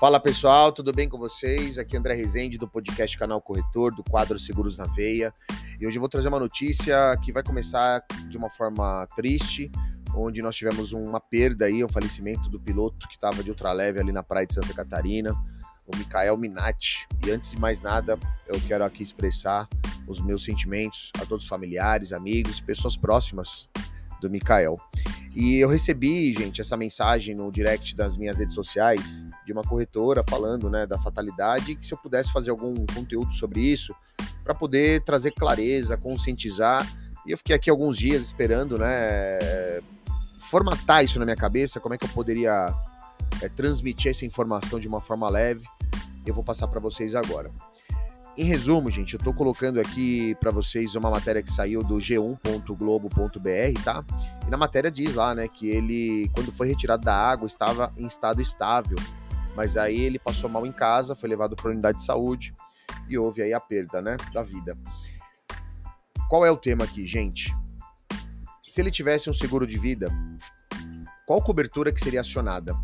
Fala pessoal, tudo bem com vocês? Aqui é André Rezende do podcast Canal Corretor, do quadro Seguros na Veia. E hoje eu vou trazer uma notícia que vai começar de uma forma triste, onde nós tivemos uma perda aí, um falecimento do piloto que estava de ultraleve ali na praia de Santa Catarina, o Mikael Minatti. E antes de mais nada, eu quero aqui expressar os meus sentimentos a todos os familiares, amigos, pessoas próximas do Mikael. E eu recebi, gente, essa mensagem no direct das minhas redes sociais de uma corretora falando, né, da fatalidade, que se eu pudesse fazer algum conteúdo sobre isso, para poder trazer clareza, conscientizar. E eu fiquei aqui alguns dias esperando, né, formatar isso na minha cabeça, como é que eu poderia é, transmitir essa informação de uma forma leve. Eu vou passar para vocês agora. Em resumo, gente, eu tô colocando aqui para vocês uma matéria que saiu do g1.globo.br, tá? E na matéria diz lá, né, que ele, quando foi retirado da água, estava em estado estável, mas aí ele passou mal em casa, foi levado para unidade de saúde e houve aí a perda, né, da vida. Qual é o tema aqui, gente? Se ele tivesse um seguro de vida, qual cobertura que seria acionada?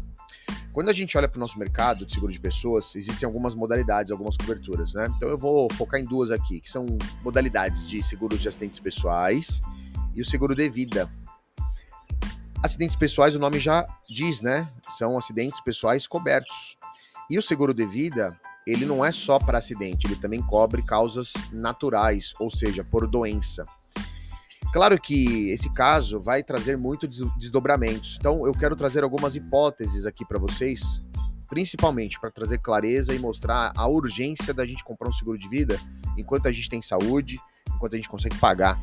Quando a gente olha para o nosso mercado de seguro de pessoas, existem algumas modalidades, algumas coberturas, né? Então eu vou focar em duas aqui, que são modalidades de seguros de acidentes pessoais e o seguro de vida. Acidentes pessoais, o nome já diz, né? São acidentes pessoais cobertos. E o seguro de vida, ele não é só para acidente, ele também cobre causas naturais, ou seja, por doença. Claro que esse caso vai trazer muitos desdobramentos, então eu quero trazer algumas hipóteses aqui para vocês, principalmente para trazer clareza e mostrar a urgência da gente comprar um seguro de vida enquanto a gente tem saúde, enquanto a gente consegue pagar.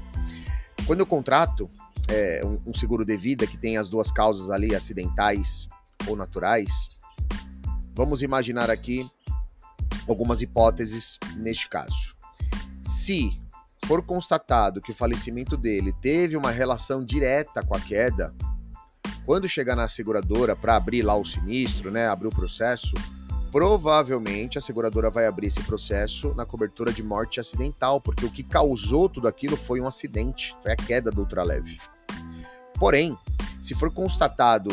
Quando eu contrato é, um, um seguro de vida que tem as duas causas ali, acidentais ou naturais, vamos imaginar aqui algumas hipóteses neste caso. Se for constatado que o falecimento dele teve uma relação direta com a queda, quando chegar na seguradora para abrir lá o sinistro, né, abrir o processo, provavelmente a seguradora vai abrir esse processo na cobertura de morte acidental, porque o que causou tudo aquilo foi um acidente, foi a queda do ultraleve. Porém, se for constatado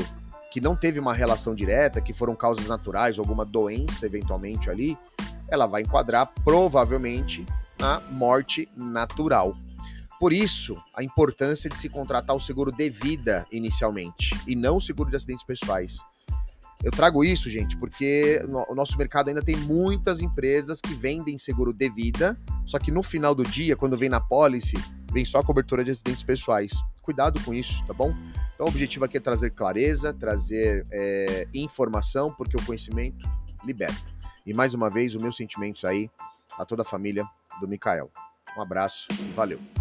que não teve uma relação direta, que foram causas naturais, alguma doença eventualmente ali, ela vai enquadrar provavelmente a morte natural. Por isso, a importância de se contratar o seguro de vida inicialmente e não o seguro de acidentes pessoais. Eu trago isso, gente, porque o nosso mercado ainda tem muitas empresas que vendem seguro de vida, só que no final do dia, quando vem na policy, vem só a cobertura de acidentes pessoais. Cuidado com isso, tá bom? Então, o objetivo aqui é trazer clareza, trazer é, informação, porque o conhecimento liberta. E mais uma vez, os meus sentimentos aí a toda a família do Mikael. Um abraço e valeu.